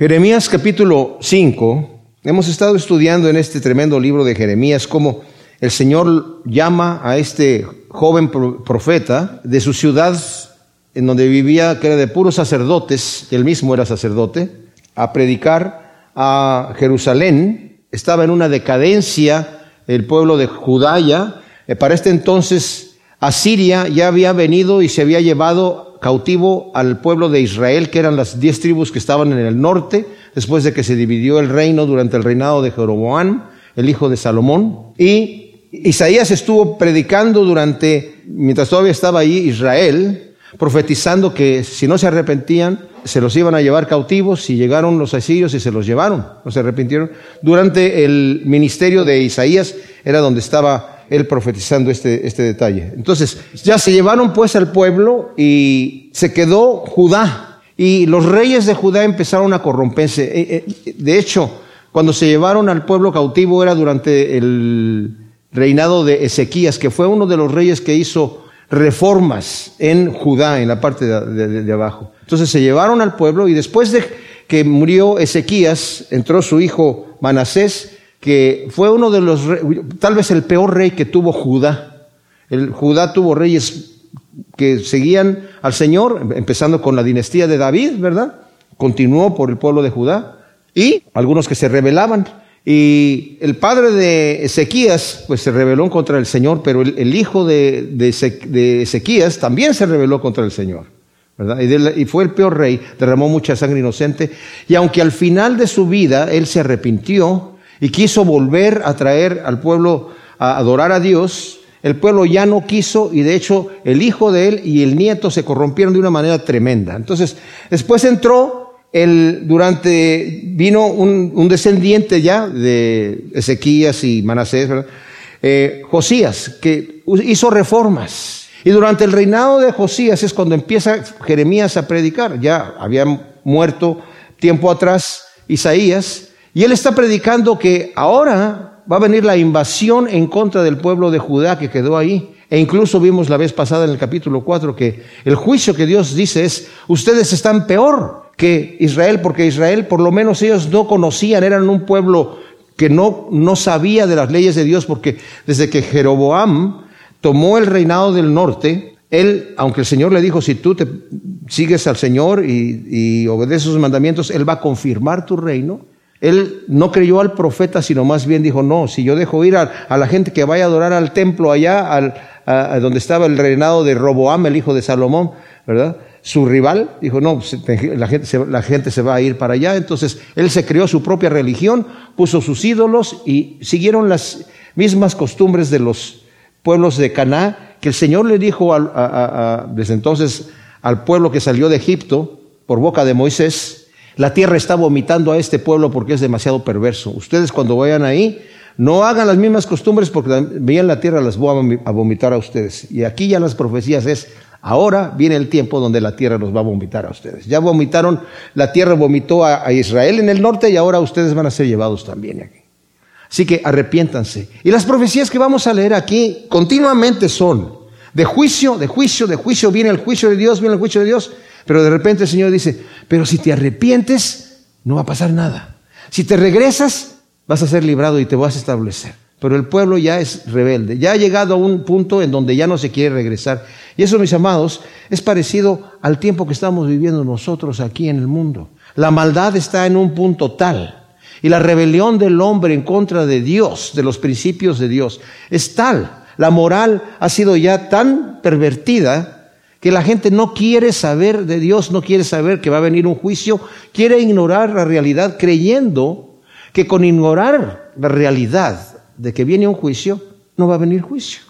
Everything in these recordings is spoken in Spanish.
Jeremías capítulo 5. Hemos estado estudiando en este tremendo libro de Jeremías cómo el Señor llama a este joven profeta de su ciudad en donde vivía, que era de puros sacerdotes, él mismo era sacerdote, a predicar a Jerusalén. Estaba en una decadencia el pueblo de Judá ya. Eh, para este entonces Asiria ya había venido y se había llevado cautivo al pueblo de Israel, que eran las diez tribus que estaban en el norte, después de que se dividió el reino durante el reinado de Jeroboam, el hijo de Salomón. Y Isaías estuvo predicando durante, mientras todavía estaba ahí Israel, profetizando que si no se arrepentían, se los iban a llevar cautivos y llegaron los asirios y se los llevaron, no se arrepintieron. Durante el ministerio de Isaías era donde estaba él profetizando este, este detalle. Entonces, ya se llevaron pues al pueblo y se quedó Judá. Y los reyes de Judá empezaron a corromperse. Eh, eh, de hecho, cuando se llevaron al pueblo cautivo era durante el reinado de Ezequías, que fue uno de los reyes que hizo reformas en Judá, en la parte de, de, abajo. Entonces se llevaron al pueblo y después de que murió Ezequías, entró su hijo Manasés que fue uno de los, tal vez el peor rey que tuvo Judá. El Judá tuvo reyes que seguían al Señor, empezando con la dinastía de David, ¿verdad? Continuó por el pueblo de Judá y algunos que se rebelaban. Y el padre de Ezequías, pues se rebeló contra el Señor, pero el, hijo de, de, también se rebeló contra el Señor. ¿verdad? Y, fue el peor rey, derramó mucha sangre inocente. Y aunque al final de su vida él se arrepintió, y quiso volver a traer al pueblo a adorar a Dios, el pueblo ya no quiso y de hecho el hijo de él y el nieto se corrompieron de una manera tremenda. Entonces, después entró el, durante, vino un, descendiente ya de Ezequías y Manasés, eh, Josías, que hizo reformas. Y durante el reinado de Josías es cuando empieza Jeremías a predicar. Ya había muerto tiempo atrás Isaías, y él está predicando que ahora va a venir la invasión en contra del pueblo de Judá que quedó ahí. E incluso vimos la vez pasada en el capítulo 4 que el juicio que Dios dice es, ustedes están peor que Israel, porque Israel por lo menos ellos no conocían, eran un pueblo que no, no sabía de las leyes de Dios, porque desde que Jeroboam tomó el reinado del norte, él, aunque el Señor le dijo, si tú te sigues al Señor y, y obedeces sus mandamientos, Él va a confirmar tu reino. Él no creyó al profeta, sino más bien dijo, no, si yo dejo ir a, la gente que vaya a adorar al templo allá, al, donde estaba el reinado de Roboam, el hijo de Salomón, ¿verdad? Su rival, dijo, no, la gente, se, la gente se va a ir para allá. Entonces, él se creó su propia religión, puso sus ídolos y siguieron las mismas costumbres de los pueblos de Caná, que el Señor le dijo desde entonces al pueblo que salió de Egipto por boca de Moisés, la tierra está vomitando a este pueblo porque es demasiado perverso. Ustedes cuando vayan ahí, no hagan las mismas costumbres porque vean la tierra, las voy a vomitar a ustedes. Y aquí ya las profecías es, ahora viene el tiempo donde la tierra los va a vomitar a ustedes. Ya vomitaron, la tierra vomitó a, Israel en el norte y ahora ustedes van a ser llevados también aquí. Así que arrepiéntanse. Y las profecías que vamos a leer aquí continuamente son de juicio, de juicio, de juicio, viene el juicio de Dios, viene el juicio de Dios. Pero de repente el Señor dice, pero si te arrepientes, no va a pasar nada. Si te regresas, vas a ser librado y te vas a establecer. Pero el pueblo ya es rebelde, ya ha llegado a un punto en donde ya no se quiere regresar. Y eso, mis amados, es parecido al tiempo que estamos viviendo nosotros aquí en el mundo. La maldad está en un punto tal y la rebelión del hombre en contra de Dios, de los principios de Dios, es tal. La moral ha sido ya tan pervertida que la gente no quiere saber de Dios, no quiere saber que va a venir un juicio, quiere ignorar la realidad creyendo que con ignorar la realidad de que viene un juicio, no va a venir juicio.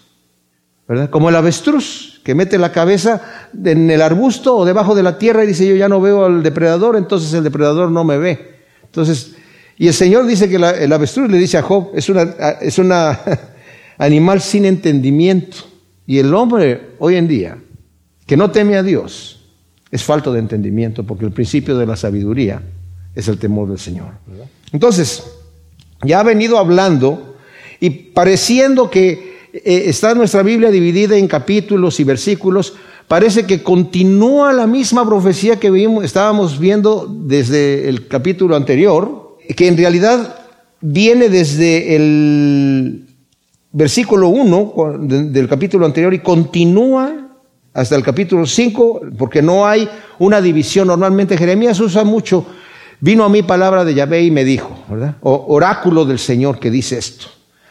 ¿Verdad? Como el avestruz que mete la cabeza en el arbusto o debajo de la tierra y dice yo ya no veo al depredador, entonces el depredador no me ve. Entonces, y el Señor dice que el avestruz le dice a Job, es una, es una animal sin entendimiento. Y el hombre hoy en día que no teme a Dios es falto de entendimiento, porque el principio de la sabiduría es el temor del Señor. Entonces, ya ha venido hablando y pareciendo que eh, está nuestra Biblia dividida en capítulos y versículos, parece que continúa la misma profecía que vimos, estábamos viendo desde el capítulo anterior, que en realidad viene desde el versículo 1 del capítulo anterior y continúa hasta el capítulo 5, porque no hay una división. Normalmente Jeremías usa mucho, vino a mí palabra de Yahvé y me dijo, ¿verdad? O oráculo del Señor que dice esto.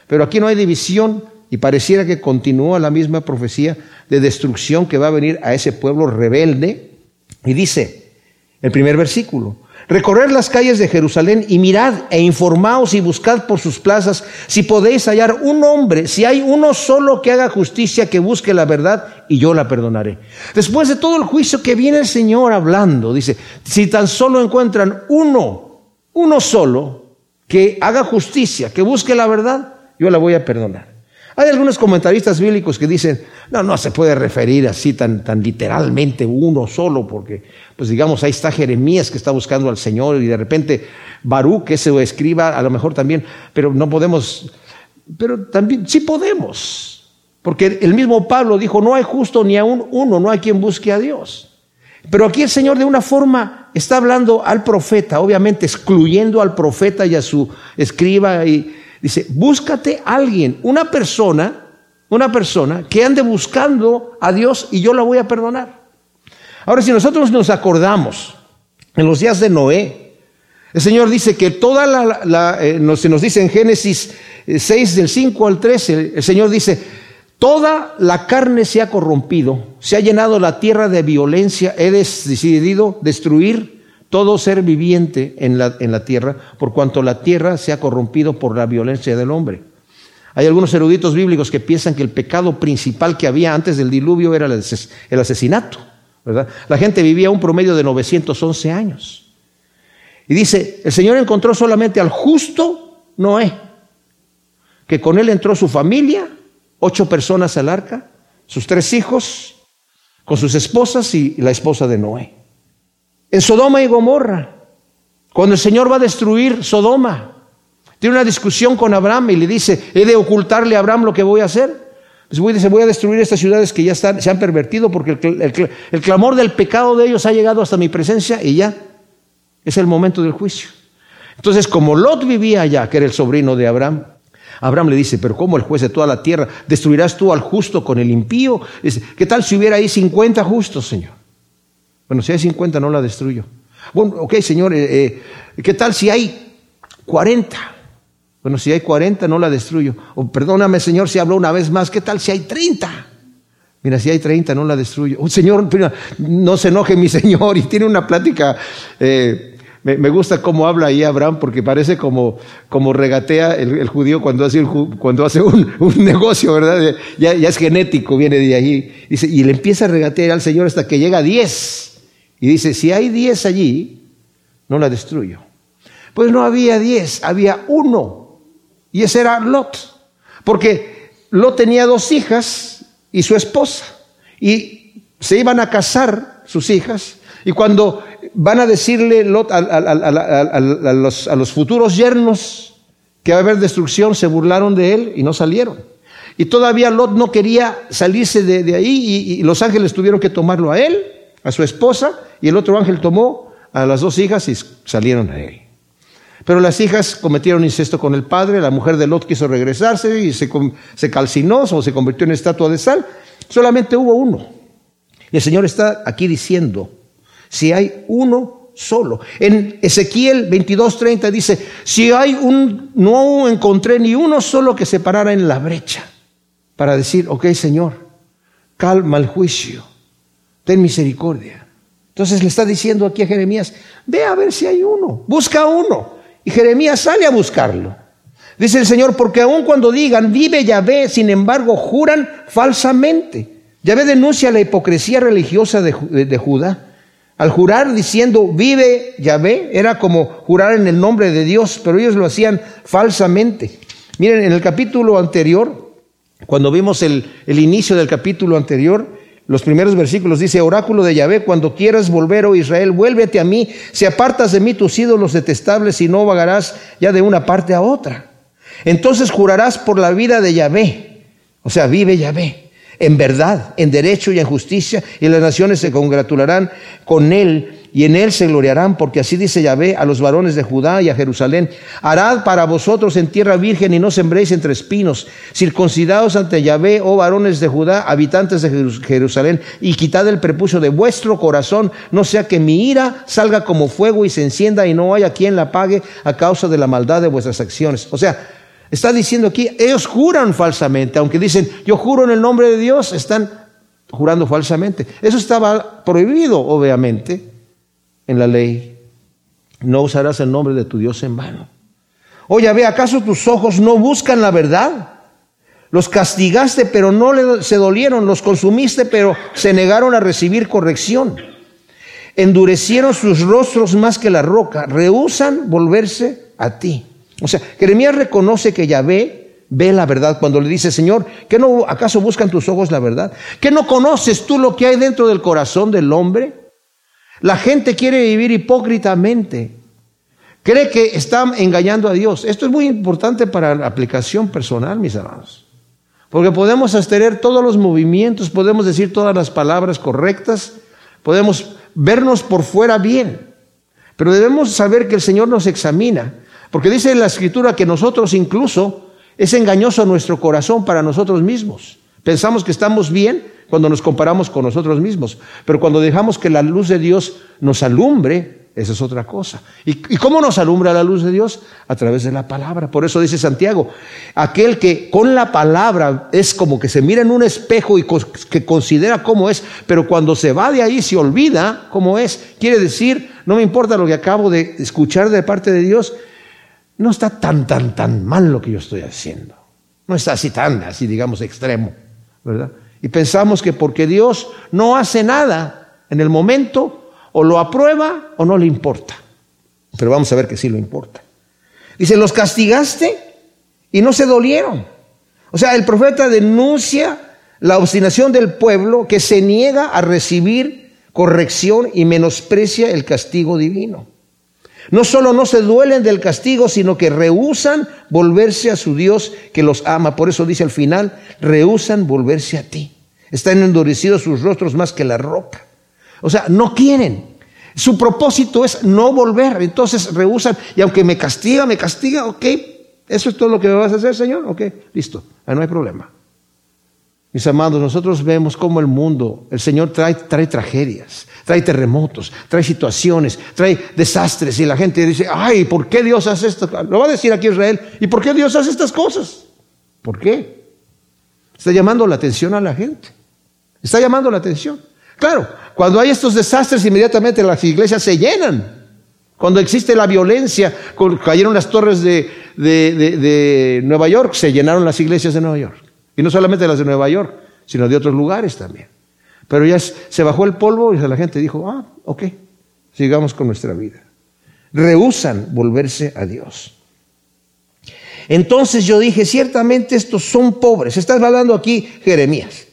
Pero aquí no hay división y pareciera que continúa la misma profecía de destrucción que va a venir a ese pueblo rebelde. Y dice, el primer versículo, Recorrer las calles de Jerusalén y mirad e informaos y buscad por sus plazas si podéis hallar un hombre, si hay uno solo que haga justicia, que busque la verdad y yo la perdonaré. Después de todo el juicio que viene el Señor hablando, dice, si tan solo encuentran uno, uno solo, que haga justicia, que busque la verdad, yo la voy a perdonar. Hay algunos comentaristas bíblicos que dicen, no, no se puede referir así tan, tan literalmente uno solo, porque, pues digamos, ahí está Jeremías que está buscando al Señor y de repente Baruch que se escriba, a lo mejor también, pero no podemos, pero también sí podemos, porque el mismo Pablo dijo, no hay justo ni aún uno, no hay quien busque a Dios. Pero aquí el Señor de una forma está hablando al profeta, obviamente excluyendo al profeta y a su escriba y Dice, búscate alguien, una persona, una persona que ande buscando a Dios y yo la voy a perdonar. Ahora, si nosotros nos acordamos en los días de Noé, el Señor dice que toda la, eh, se nos dice en Génesis 6 eh, del 5 al 13, el Señor dice, toda la carne se ha corrompido, se ha llenado la tierra de violencia, he decidido destruir todo ser viviente en la, tierra, por cuanto la tierra se ha corrompido por la violencia del hombre. Hay algunos eruditos bíblicos que piensan que el pecado principal que había antes del diluvio era el asesinato. La gente vivía un promedio de 911 años. Y dice, el Señor encontró solamente al justo Noé, que con él entró su familia, ocho personas al arca, sus tres hijos, con sus esposas y la esposa de Noé. En Sodoma y Gomorra, cuando el Señor va a destruir Sodoma, tiene una discusión con Abraham y le dice, he de ocultarle a Abraham lo que voy a hacer. Dice, voy a destruir estas ciudades que ya están, se han pervertido porque el, clamor del pecado de ellos ha llegado hasta mi presencia y ya es el momento del juicio. Entonces, como Lot vivía allá, que era el sobrino de Abraham, Abraham le dice, pero ¿cómo el juez de toda la tierra destruirás tú al justo con el impío? ¿Qué tal si hubiera ahí 50 justos, Señor? Bueno, si hay 50 no la destruyo. Bueno, ok, Señor, eh, eh, ¿qué tal si hay 40? Bueno, si hay 40 no la destruyo. O perdóname, Señor, si hablo una vez más, ¿qué tal si hay 30? Mira, si hay 30 no la destruyo. Oh, señor, no se enoje mi Señor. Y tiene una plática eh, me, gusta cómo habla ahí Abraham porque parece como, como regatea el, judío cuando hace, cuando hace un, negocio, ¿verdad? Ya, ya, es genético, viene de ahí. Dice, y le empieza a regatear al Señor hasta que llega a 10. Y dice, si hay 10 allí, no la destruyo. Pues no había 10, había uno. Y ese era Lot. Porque Lot tenía dos hijas y su esposa. Y se iban a casar sus hijas. Y cuando van a decirle a, los, futuros yernos que va a haber destrucción, se burlaron de él y no salieron. Y todavía Lot no quería salirse de, ahí y, los ángeles tuvieron que tomarlo a él, a su esposa, y el otro ángel tomó a las dos hijas y salieron a él. Pero las hijas cometieron incesto con el padre, la mujer de Lot quiso regresarse y se, calcinó o se convirtió en estatua de sal. Solamente hubo uno. Y el Señor está aquí diciendo, si hay uno solo. En Ezequiel 22:30 dice, si hay un, no encontré ni uno solo que se parara en la brecha para decir, ok Señor, calma el juicio, ten misericordia. Entonces le está diciendo aquí a Jeremías, ve a ver si hay uno, busca uno. Y Jeremías sale a buscarlo. Dice el Señor, porque aun cuando digan, vive Yahvé, sin embargo, juran falsamente. Yahvé denuncia la hipocresía religiosa de Judá al jurar diciendo, vive Yahvé, era como jurar en el nombre de Dios, pero ellos lo hacían falsamente. Miren, en el capítulo anterior, cuando vimos el, inicio del capítulo anterior, los primeros versículos dice, oráculo de Yahvé, cuando quieras volver, oh Israel, vuélvete a mí, si apartas de mí tus ídolos detestables y no vagarás ya de una parte a otra. Entonces jurarás por la vida de Yahvé, o sea, vive Yahvé en verdad, en derecho y en justicia, y las naciones se congratularán con él y en él se gloriarán, porque así dice Yahvé a los varones de Judá y a Jerusalén, harad para vosotros en tierra virgen y no sembréis entre espinos, circuncidados ante Yahvé, oh varones de Judá, habitantes de Jerusalén, y quitad el prepucio de vuestro corazón, no sea que mi ira salga como fuego y se encienda y no haya quien la pague a causa de la maldad de vuestras acciones. O sea, Está diciendo aquí, ellos juran falsamente, aunque dicen, yo juro en el nombre de Dios, están jurando falsamente. Eso estaba prohibido, obviamente, en la ley. No usarás el nombre de tu Dios en vano. Oye, ve, ¿acaso tus ojos no buscan la verdad? Los castigaste, pero no se dolieron. Los consumiste, pero se negaron a recibir corrección. Endurecieron sus rostros más que la roca. Rehusan volverse a ti. O sea, Jeremías reconoce que Yahvé ve la verdad cuando le dice, Señor, ¿qué no acaso buscan tus ojos la verdad? ¿Qué no conoces tú lo que hay dentro del corazón del hombre? La gente quiere vivir hipócritamente. Cree que está engañando a Dios. Esto es muy importante para la aplicación personal, mis hermanos. Porque podemos abstener todos los movimientos, podemos decir todas las palabras correctas, podemos vernos por fuera bien. Pero debemos saber que el Señor nos examina porque dice la escritura que nosotros incluso es engañoso nuestro corazón para nosotros mismos. Pensamos que estamos bien cuando nos comparamos con nosotros mismos, pero cuando dejamos que la luz de Dios nos alumbre, esa es otra cosa. ¿Y, cómo nos alumbra la luz de Dios? A través de la palabra. Por eso dice Santiago, aquel que con la palabra es como que se mira en un espejo y que considera cómo es, pero cuando se va de ahí se olvida cómo es. Quiere decir, no me importa lo que acabo de escuchar de parte de Dios, no está tan, tan, tan mal lo que yo estoy haciendo. No está así tan, así digamos, extremo, ¿verdad? Y pensamos que porque Dios no hace nada en el momento, o lo aprueba o no le importa. Pero vamos a ver que sí lo importa. Dice, los castigaste y no se dolieron. O sea, el profeta denuncia la obstinación del pueblo que se niega a recibir corrección y menosprecia el castigo divino. No solo no se duelen del castigo, sino que rehusan volverse a su Dios que los ama. Por eso dice al final, rehusan volverse a ti. Están endurecidos sus rostros más que la roca. O sea, no quieren. Su propósito es no volver. Entonces rehusan. Y aunque me castiga, me castiga, ok. ¿Eso es todo lo que me vas a hacer, Señor? Ok, listo. no hay problema. Mis amados, nosotros vemos cómo el mundo, el Señor trae, trae tragedias, trae terremotos, trae situaciones, trae desastres y la gente dice, ay, ¿por qué Dios hace esto? Lo va a decir aquí Israel, ¿y por qué Dios hace estas cosas? ¿Por qué? Está llamando la atención a la gente. Está llamando la atención. Claro, cuando hay estos desastres, inmediatamente las iglesias se llenan. Cuando existe la violencia, cayeron las torres de, de Nueva York, se llenaron las iglesias de Nueva York. Y no solamente las de Nueva York, sino de otros lugares también. Pero ya se bajó el polvo y la gente dijo, ah, ok, sigamos con nuestra vida. Rehusan volverse a Dios. Entonces yo dije, ciertamente estos son pobres. Estás hablando aquí Jeremías.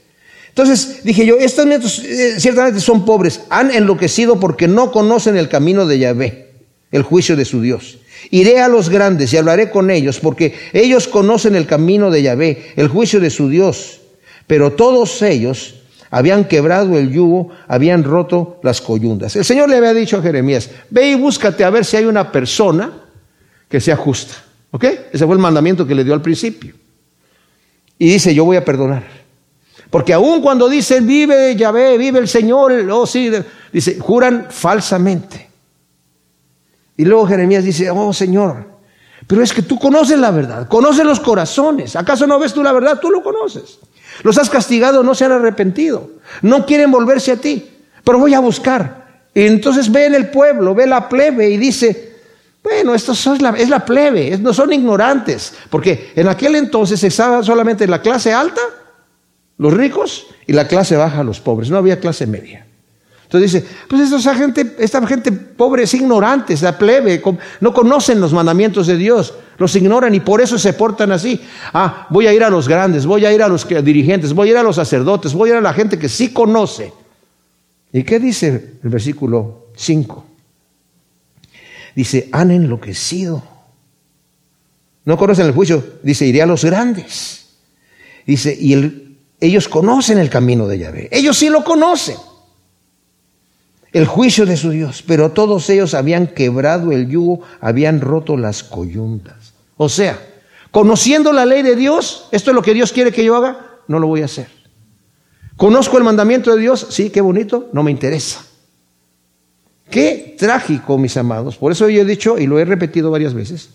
Entonces dije yo, estos nietos eh, ciertamente son pobres, han enloquecido porque no conocen el camino de Yahvé, el juicio de su Dios. Iré a los grandes y hablaré con ellos, porque ellos conocen el camino de Yahvé, el juicio de su Dios. Pero todos ellos habían quebrado el yugo, habían roto las coyundas. El Señor le había dicho a Jeremías, ve y búscate a ver si hay una persona que sea justa. ¿Ok? Ese fue el mandamiento que le dio al principio. Y dice, yo voy a perdonar. Porque aun cuando dicen, vive Yahvé, vive el Señor, oh sí, dice, juran falsamente. Y luego Jeremías dice, oh Señor, pero es que tú conoces la verdad, conoces los corazones. ¿Acaso no ves tú la verdad? Tú lo conoces. Los has castigado, no se han arrepentido. No quieren volverse a ti, pero voy a buscar. Y entonces ve en el pueblo, ve la plebe y dice, bueno, esto es la, es la plebe, no son ignorantes. Porque en aquel entonces estaba solamente la clase alta, los ricos, y la clase baja, los pobres. No había clase media. Entonces dice, pues esta gente, esta gente pobre es ignorante, es la plebe, no conocen los mandamientos de Dios, los ignoran y por eso se portan así. Ah, voy a ir a los grandes, voy a ir a los dirigentes, voy a ir a los sacerdotes, voy a ir a la gente que sí conoce. ¿Y qué dice el versículo 5? Dice, han enloquecido. No conocen el juicio. Dice, iré a los grandes. Dice, y el ellos conocen el camino de Yahvé. Ellos sí lo conocen. El juicio de su Dios. Pero todos ellos habían quebrado el yugo, habían roto las coyuntas. O sea, conociendo la ley de Dios, esto es lo que Dios quiere que yo haga, no lo voy a hacer. ¿Conozco el mandamiento de Dios? Sí, qué bonito, no me interesa. Qué trágico, mis amados. Por eso yo he dicho, y lo he repetido varias veces,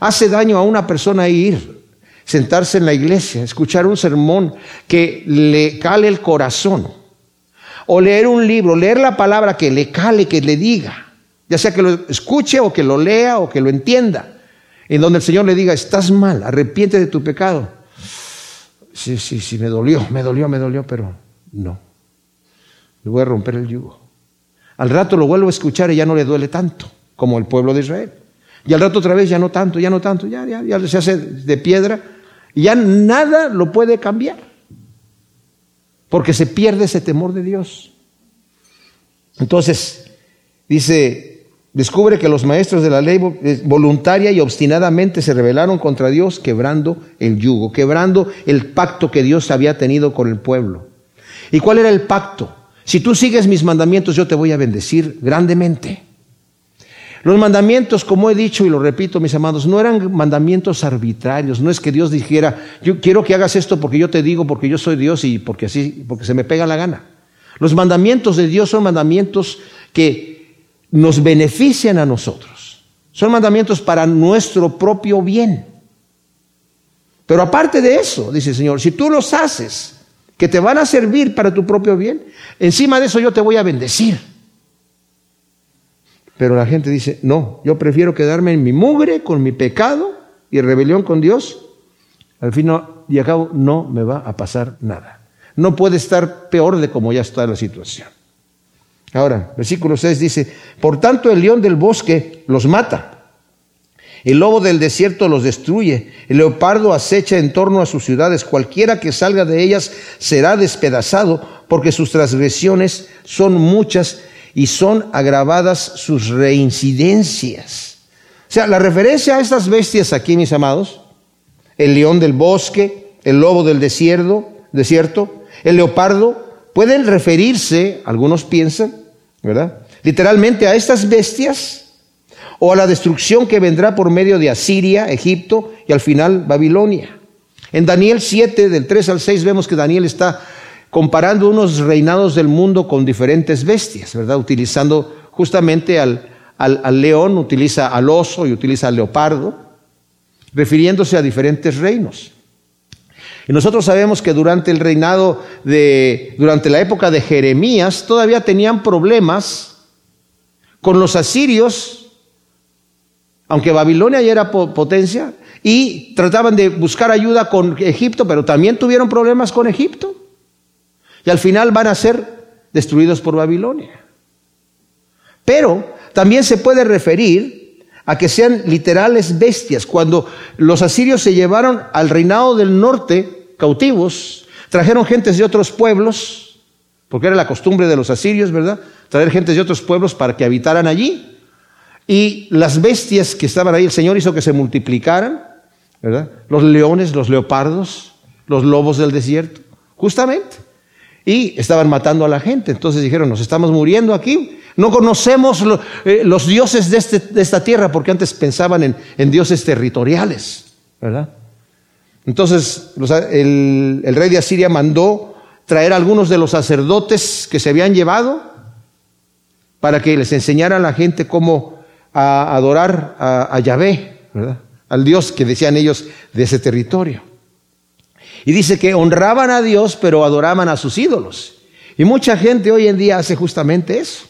hace daño a una persona ir, sentarse en la iglesia, escuchar un sermón que le cale el corazón, o leer un libro, leer la palabra que le cale, que le diga, ya sea que lo escuche o que lo lea o que lo entienda, en donde el Señor le diga, estás mal, arrepiente de tu pecado. Sí, sí, sí, me dolió, me dolió, me dolió, pero no. Le voy a romper el yugo. Al rato lo vuelvo a escuchar y ya no le duele tanto como el pueblo de Israel. Y al rato otra vez ya no tanto, ya no tanto, ya, ya, ya se hace de piedra y ya nada lo puede cambiar. Porque se pierde ese temor de Dios. Entonces, dice, descubre que los maestros de la ley voluntaria y obstinadamente se rebelaron contra Dios, quebrando el yugo, quebrando el pacto que Dios había tenido con el pueblo. ¿Y cuál era el pacto? Si tú sigues mis mandamientos, yo te voy a bendecir grandemente. Los mandamientos, como he dicho y lo repito, mis amados, no eran mandamientos arbitrarios. No es que Dios dijera, yo quiero que hagas esto porque yo te digo, porque yo soy Dios y porque así, porque se me pega la gana. Los mandamientos de Dios son mandamientos que nos benefician a nosotros. Son mandamientos para nuestro propio bien. Pero aparte de eso, dice el Señor, si tú los haces, que te van a servir para tu propio bien, encima de eso yo te voy a bendecir. Pero la gente dice, no, yo prefiero quedarme en mi mugre con mi pecado y rebelión con Dios. Al fin y al cabo no me va a pasar nada. No puede estar peor de como ya está la situación. Ahora, versículo 6 dice, por tanto el león del bosque los mata, el lobo del desierto los destruye, el leopardo acecha en torno a sus ciudades, cualquiera que salga de ellas será despedazado, porque sus transgresiones son muchas y son agravadas sus reincidencias. O sea, la referencia a estas bestias aquí, mis amados, el león del bosque, el lobo del desierto, desierto el leopardo, pueden referirse, algunos piensan, ¿verdad? Literalmente a estas bestias o a la destrucción que vendrá por medio de Asiria, Egipto y al final Babilonia. En Daniel 7, del 3 al 6, vemos que Daniel está comparando unos reinados del mundo con diferentes bestias, ¿verdad? Utilizando justamente al, al, león, utiliza al oso y utiliza al leopardo, refiriéndose a diferentes reinos. Y nosotros sabemos que durante el reinado de, durante la época de Jeremías, todavía tenían problemas con los asirios, aunque Babilonia ya era potencia, y trataban de buscar ayuda con Egipto, pero también tuvieron problemas con Egipto. Y al final van a ser destruidos por Babilonia. Pero también se puede referir a que sean literales bestias. Cuando los asirios se llevaron al reinado del norte cautivos, trajeron gentes de otros pueblos, porque era la costumbre de los asirios, ¿verdad? Traer gentes de otros pueblos para que habitaran allí. Y las bestias que estaban ahí, el Señor hizo que se multiplicaran, ¿verdad? Los leones, los leopardos, los lobos del desierto, justamente y estaban matando a la gente. Entonces dijeron, nos estamos muriendo aquí. No conocemos eh, los dioses este, de, esta tierra porque antes pensaban en, dioses territoriales, ¿verdad? Entonces el, el, rey de Asiria mandó traer a algunos de los sacerdotes que se habían llevado para que les enseñara a la gente cómo adorar a, a Yahvé, ¿verdad? al Dios que decían ellos de ese territorio. Y dice que honraban a Dios, pero adoraban a sus ídolos. Y mucha gente hoy en día hace justamente eso.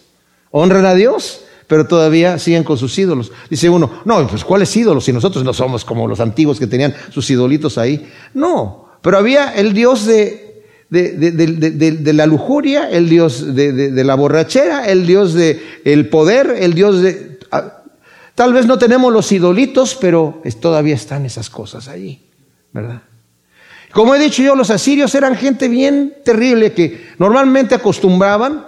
Honran a Dios, pero todavía siguen con sus ídolos. Dice uno, no, pues ¿cuáles ídolos? Si nosotros no somos como los antiguos que tenían sus idolitos ahí. No, pero había el Dios de, de, la lujuria, el Dios de, la borrachera, el Dios del poder, el Dios de... Ah, tal vez no tenemos los idolitos, pero todavía están esas cosas allí, ¿verdad? Como he dicho yo, los asirios eran gente bien terrible que normalmente acostumbraban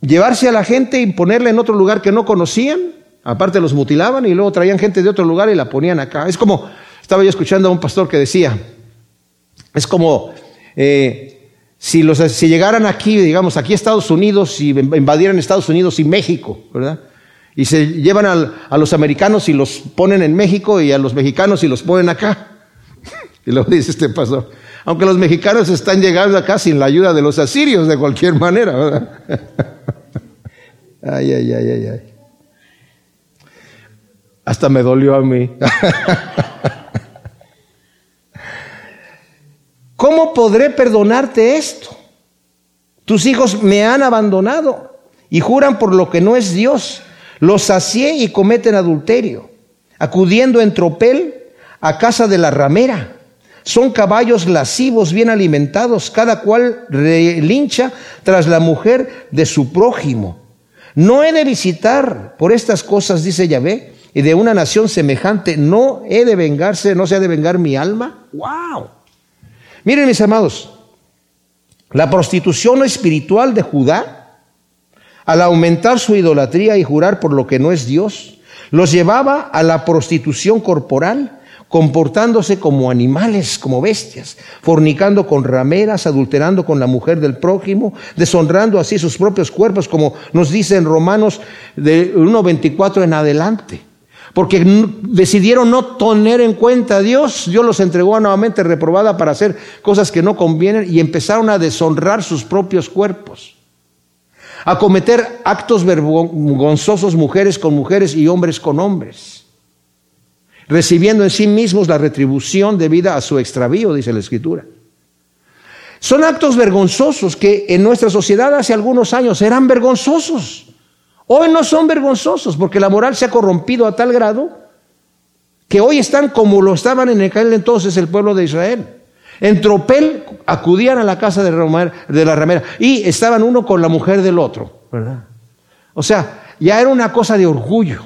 llevarse a la gente y ponerla en otro lugar que no conocían, aparte los mutilaban y luego traían gente de otro lugar y la ponían acá. Es como, estaba yo escuchando a un pastor que decía, es como eh, si, los, llegaran aquí, digamos, aquí a Estados Unidos y invadieran Estados Unidos y México, ¿verdad? Y se llevan a los americanos y los ponen en México y a los mexicanos y los ponen acá. Y luego dice este pastor, aunque los mexicanos están llegando acá sin la ayuda de los asirios de cualquier manera, ¿verdad? Ay, ay, ay, ay, ay. Hasta me dolió a mí. ¿Cómo podré perdonarte esto? Tus hijos me han abandonado y juran por lo que no es Dios. Los sacié y cometen adulterio, acudiendo en tropel a casa de la ramera. Son caballos lascivos, bien alimentados, cada cual relincha tras la mujer de su prójimo. No he de visitar por estas cosas, dice Yahvé, y de una nación semejante, no he de vengarse, no se ha de vengar mi alma. ¡Wow! Miren mis amados, la prostitución espiritual de Judá, al aumentar su idolatría y jurar por lo que no es Dios, los llevaba a la prostitución corporal, comportándose como animales, como bestias, fornicando con rameras, adulterando con la mujer del prójimo, deshonrando así sus propios cuerpos, como nos dice en Romanos de 1.24 en adelante. Porque decidieron no tener en cuenta a Dios, Dios los entregó nuevamente reprobada para hacer cosas que no convienen y empezaron a deshonrar sus propios cuerpos, a cometer actos vergonzosos mujeres con mujeres y hombres con hombres recibiendo en sí mismos la retribución debida a su extravío, dice la Escritura. Son actos vergonzosos que en nuestra sociedad hace algunos años eran vergonzosos. Hoy no son vergonzosos porque la moral se ha corrompido a tal grado que hoy están como lo estaban en aquel entonces el pueblo de Israel. En tropel acudían a la casa de, de la ramera y estaban uno con la mujer del otro, ¿verdad? O sea, ya era una cosa de orgullo.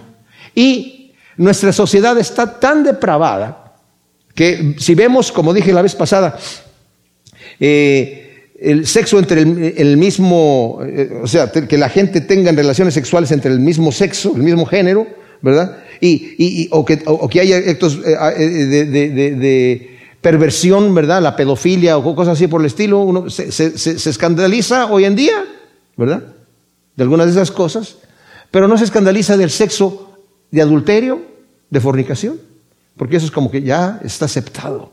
Y nuestra sociedad está tan depravada que si vemos, como dije la vez pasada, eh, el sexo entre el, mismo, eh, o sea, que la gente tenga relaciones sexuales entre el mismo sexo, el mismo género, ¿verdad? Y, o, que, haya actos eh, de, perversión, ¿verdad? La pedofilia o cosas así por el estilo, uno se, se escandaliza hoy en día, ¿verdad? De algunas de esas cosas, pero no se escandaliza del sexo de adulterio, de fornicación, porque eso es como que ya está aceptado.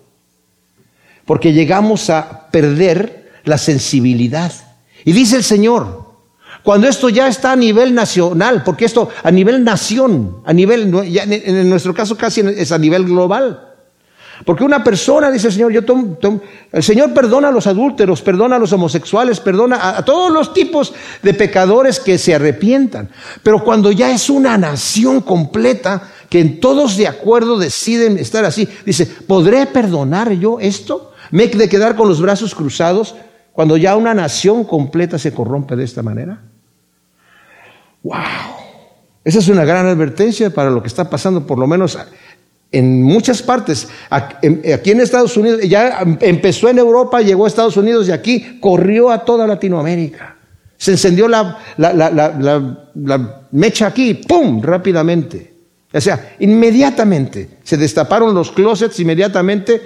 Porque llegamos a perder la sensibilidad. Y dice el Señor, cuando esto ya está a nivel nacional, porque esto a nivel nación, a nivel, en nuestro caso casi es a nivel global, porque una persona, dice Señor, yo el Señor perdona a los adúlteros, perdona a los homosexuales, perdona a, a, todos los tipos de pecadores que se arrepientan. Pero cuando ya es una nación completa, que en todos de acuerdo deciden estar así, dice, ¿podré perdonar yo esto? ¿Me he de quedar con los brazos cruzados cuando ya una nación completa se corrompe de esta manera? ¡Wow! Esa es una gran advertencia para lo que está pasando, por lo menos en muchas partes. Aquí en Estados Unidos, ya empezó en Europa, llegó a Estados Unidos y aquí corrió a toda Latinoamérica. Se encendió la, la, mecha aquí, ¡pum!, rápidamente. O sea, inmediatamente se destaparon los closets, inmediatamente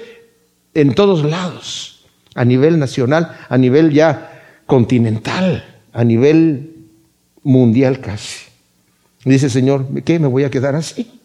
en todos lados, a nivel nacional, a nivel ya continental, a nivel mundial casi. Dice el Señor, ¿qué? ¿Me voy a quedar así?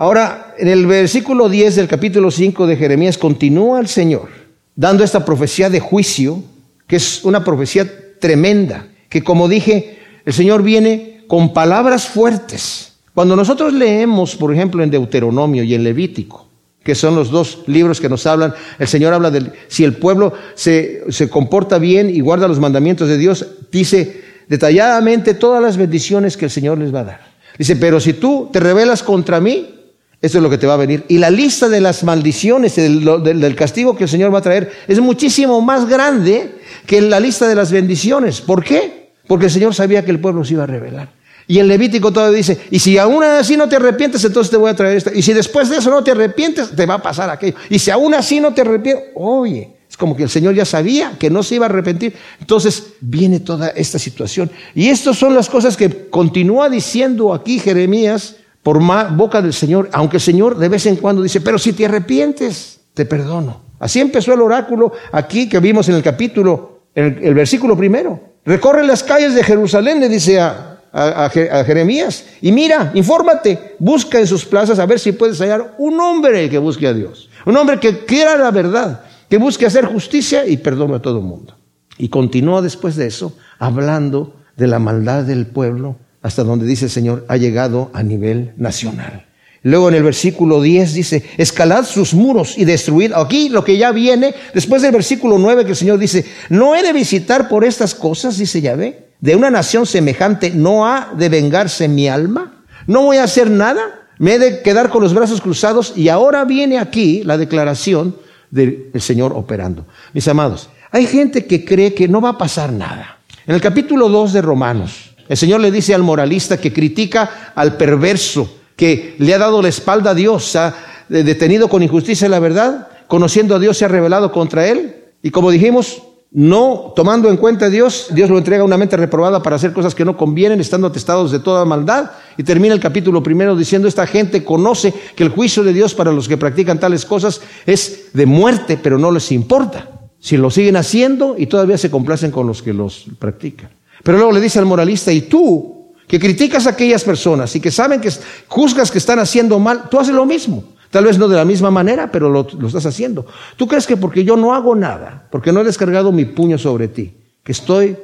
Ahora, en el versículo 10 del capítulo 5 de Jeremías continúa el Señor dando esta profecía de juicio, que es una profecía tremenda, que como dije, el Señor viene con palabras fuertes. Cuando nosotros leemos, por ejemplo, en Deuteronomio y en Levítico, que son los dos libros que nos hablan, el Señor habla de si el pueblo se, se comporta bien y guarda los mandamientos de Dios, dice detalladamente todas las bendiciones que el Señor les va a dar. Dice, pero si tú te rebelas contra mí, eso es lo que te va a venir. Y la lista de las maldiciones, del, del, castigo que el Señor va a traer, es muchísimo más grande que la lista de las bendiciones. ¿Por qué? Porque el Señor sabía que el pueblo se iba a rebelar. Y el Levítico todavía dice, y si aún así no te arrepientes, entonces te voy a traer esta. Y si después de eso no te arrepientes, te va a pasar aquello. Y si aún así no te arrepientes, oye, es como que el Señor ya sabía que no se iba a arrepentir. Entonces viene toda esta situación. Y estas son las cosas que continúa diciendo aquí Jeremías por boca del Señor, aunque el Señor de vez en cuando dice, pero si te arrepientes, te perdono. Así empezó el oráculo aquí que vimos en el capítulo, en el, versículo primero. Recorre las calles de Jerusalén, le dice a, Jeremías, y mira, infórmate, busca en sus plazas a ver si puedes hallar un hombre que busque a Dios, un hombre que quiera la verdad, que busque hacer justicia y perdone a todo el mundo. Y continúa después de eso hablando de la maldad del pueblo hasta donde dice el Señor ha llegado a nivel nacional. Luego en el versículo 10 dice, escalad sus muros y destruid. Aquí lo que ya viene, después del versículo 9 que el Señor dice, no he de visitar por estas cosas, dice Yahvé, de una nación semejante, no ha de vengarse mi alma, no voy a hacer nada, me he de quedar con los brazos cruzados y ahora viene aquí la declaración del Señor operando. Mis amados, hay gente que cree que no va a pasar nada. En el capítulo 2 de Romanos, el Señor le dice al moralista que critica al perverso, que le ha dado la espalda a Dios, ha detenido con injusticia la verdad, conociendo a Dios se ha revelado contra él. Y como dijimos, no tomando en cuenta a Dios, Dios lo entrega a una mente reprobada para hacer cosas que no convienen, estando atestados de toda maldad. Y termina el capítulo primero diciendo, esta gente conoce que el juicio de Dios para los que practican tales cosas es de muerte, pero no les importa. Si lo siguen haciendo y todavía se complacen con los que los practican. Pero luego le dice al moralista, y tú, que criticas a aquellas personas y que saben que juzgas que están haciendo mal, tú haces lo mismo. Tal vez no de la misma manera, pero lo, estás haciendo. ¿Tú crees que porque yo no hago nada, porque no he descargado mi puño sobre ti, que estoy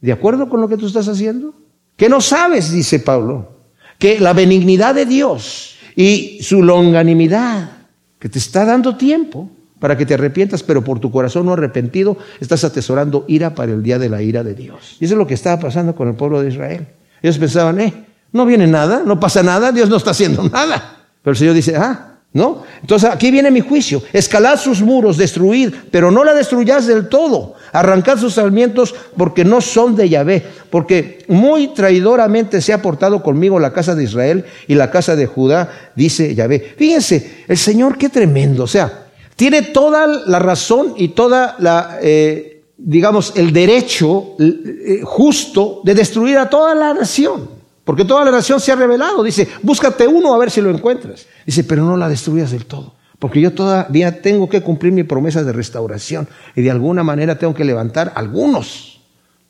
de acuerdo con lo que tú estás haciendo? Que no sabes, dice Pablo, que la benignidad de Dios y su longanimidad, que te está dando tiempo, para que te arrepientas, pero por tu corazón no arrepentido estás atesorando ira para el día de la ira de Dios. Y eso es lo que estaba pasando con el pueblo de Israel. Ellos pensaban, eh, no viene nada, no pasa nada, Dios no está haciendo nada. Pero el Señor dice, ah, ¿no? Entonces aquí viene mi juicio. Escalad sus muros, destruid, pero no la destruyas del todo. Arrancad sus sarmientos porque no son de Yahvé, porque muy traidoramente se ha portado conmigo la casa de Israel y la casa de Judá, dice Yahvé. Fíjense, el Señor qué tremendo. O sea, tiene toda la razón y toda la, eh, digamos, el derecho eh, justo de destruir a toda la nación. Porque toda la nación se ha revelado. Dice, búscate uno a ver si lo encuentras. Dice, pero no la destruyas del todo. Porque yo todavía tengo que cumplir mi promesa de restauración. Y de alguna manera tengo que levantar algunos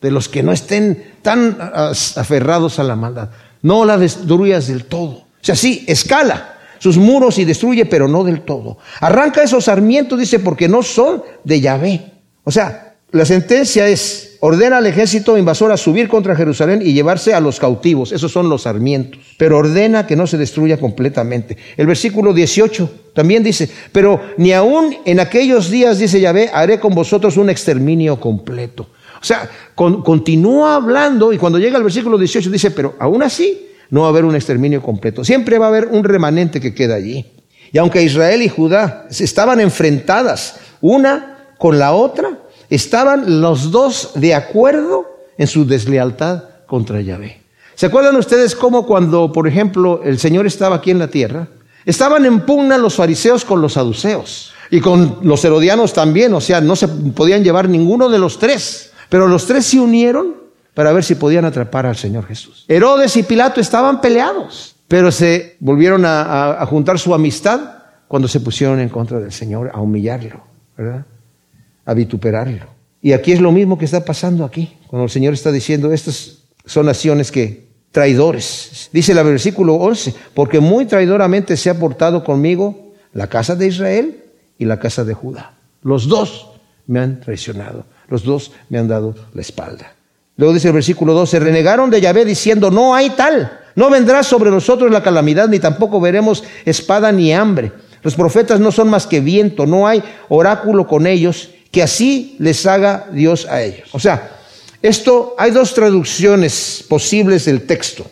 de los que no estén tan aferrados a la maldad. No la destruyas del todo. O sea, sí, escala sus muros y destruye, pero no del todo. Arranca esos sarmientos, dice, porque no son de Yahvé. O sea, la sentencia es, ordena al ejército invasor a subir contra Jerusalén y llevarse a los cautivos. Esos son los sarmientos. Pero ordena que no se destruya completamente. El versículo 18 también dice, pero ni aún en aquellos días, dice Yahvé, haré con vosotros un exterminio completo. O sea, continúa hablando y cuando llega al versículo 18 dice, pero aún así no va a haber un exterminio completo. Siempre va a haber un remanente que queda allí. Y aunque Israel y Judá estaban enfrentadas una con la otra, estaban los dos de acuerdo en su deslealtad contra Yahvé. ¿Se acuerdan ustedes cómo cuando, por ejemplo, el Señor estaba aquí en la tierra, estaban en pugna los fariseos con los saduceos y con los herodianos también, o sea, no se podían llevar ninguno de los tres, pero los tres se unieron para ver si podían atrapar al Señor Jesús. Herodes y Pilato estaban peleados, pero se volvieron a, juntar su amistad cuando se pusieron en contra del Señor, a humillarlo, ¿verdad? A vituperarlo. Y aquí es lo mismo que está pasando aquí, cuando el Señor está diciendo, estas son naciones que traidores. Dice el versículo 11, porque muy traidoramente se ha portado conmigo la casa de Israel y la casa de Judá. Los dos me han traicionado, los dos me han dado la espalda. Luego dice el versículo 2, se renegaron de Yahvé diciendo, no hay tal, no vendrá sobre nosotros la calamidad, ni tampoco veremos espada ni hambre. Los profetas no son más que viento, no hay oráculo con ellos, que así les haga Dios a ellos. O sea, esto hay dos traducciones posibles del texto.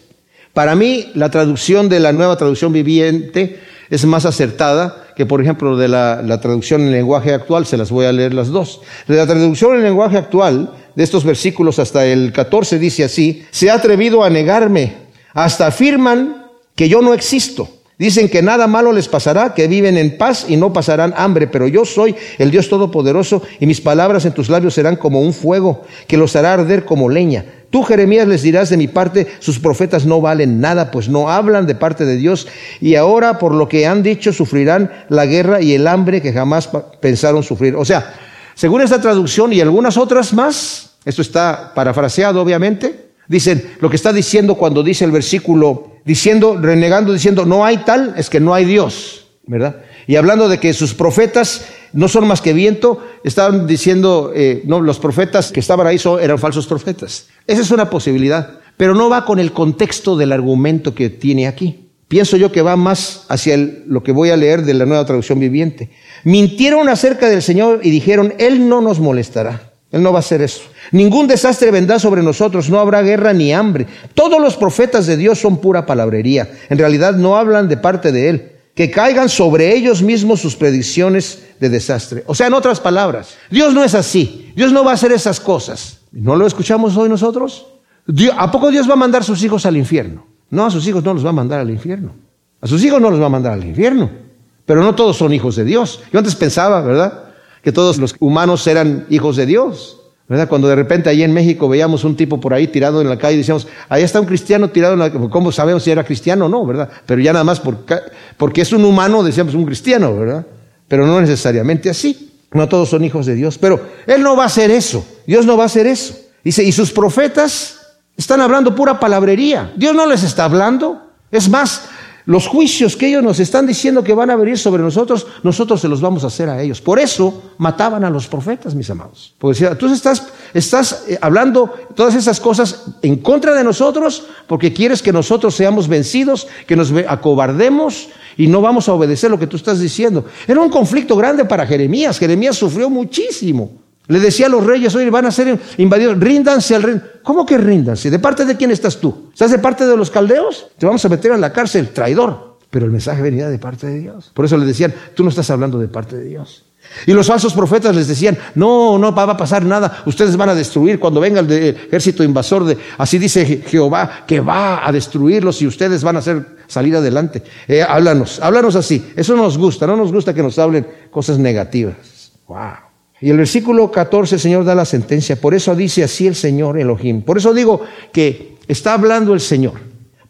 Para mí, la traducción de la nueva traducción viviente es más acertada que, por ejemplo, de la, la traducción en lenguaje actual, se las voy a leer las dos. De la traducción en lenguaje actual, de estos versículos hasta el 14 dice así, se ha atrevido a negarme, hasta afirman que yo no existo. Dicen que nada malo les pasará, que viven en paz y no pasarán hambre, pero yo soy el Dios Todopoderoso y mis palabras en tus labios serán como un fuego que los hará arder como leña. Tú, Jeremías, les dirás de mi parte, sus profetas no valen nada, pues no hablan de parte de Dios, y ahora por lo que han dicho sufrirán la guerra y el hambre que jamás pensaron sufrir. O sea, según esta traducción y algunas otras más, esto está parafraseado obviamente, dicen lo que está diciendo cuando dice el versículo, diciendo, renegando, diciendo, no hay tal, es que no hay Dios, ¿verdad? Y hablando de que sus profetas no son más que viento, estaban diciendo, eh, no, los profetas que estaban ahí eran falsos profetas. Esa es una posibilidad, pero no va con el contexto del argumento que tiene aquí. Pienso yo que va más hacia lo que voy a leer de la nueva traducción viviente. Mintieron acerca del Señor y dijeron, Él no nos molestará. Él no va a hacer eso. Ningún desastre vendrá sobre nosotros, no habrá guerra ni hambre. Todos los profetas de Dios son pura palabrería. En realidad no hablan de parte de Él que caigan sobre ellos mismos sus predicciones de desastre. O sea, en otras palabras, Dios no es así. Dios no va a hacer esas cosas. ¿No lo escuchamos hoy nosotros? ¿A poco Dios va a mandar sus hijos al infierno? No, a sus hijos no los va a mandar al infierno. A sus hijos no los va a mandar al infierno. Pero no todos son hijos de Dios. Yo antes pensaba, ¿verdad? Que todos los humanos eran hijos de Dios. ¿verdad? Cuando de repente ahí en México veíamos un tipo por ahí tirado en la calle y decíamos, ahí está un cristiano tirado en la calle, ¿cómo sabemos si era cristiano o no, verdad? Pero ya nada más porque es un humano decíamos un cristiano, ¿verdad? Pero no necesariamente así. No todos son hijos de Dios. Pero Él no va a hacer eso. Dios no va a hacer eso. Dice, y sus profetas están hablando pura palabrería. Dios no les está hablando. Es más, los juicios que ellos nos están diciendo que van a venir sobre nosotros, nosotros se los vamos a hacer a ellos. Por eso mataban a los profetas, mis amados. Porque decía, tú estás, estás eh, hablando todas esas cosas en contra de nosotros porque quieres que nosotros seamos vencidos, que nos acobardemos y no vamos a obedecer lo que tú estás diciendo. Era un conflicto grande para Jeremías. Jeremías sufrió muchísimo. Le decía a los reyes, oye, van a ser invadidos, ríndanse al rey. ¿Cómo que ríndanse? ¿De parte de quién estás tú? ¿Estás de parte de los caldeos? Te vamos a meter en la cárcel, traidor. Pero el mensaje venía de parte de Dios. Por eso le decían, tú no estás hablando de parte de Dios. Y los falsos profetas les decían, no, no va a pasar nada, ustedes van a destruir cuando venga el ejército invasor de, así dice Jehová, que va a destruirlos y ustedes van a hacer salir adelante. Eh, háblanos, háblanos así. Eso nos gusta, no nos gusta que nos hablen cosas negativas. Wow. Y el versículo 14 el Señor da la sentencia. Por eso dice así el Señor Elohim. Por eso digo que está hablando el Señor.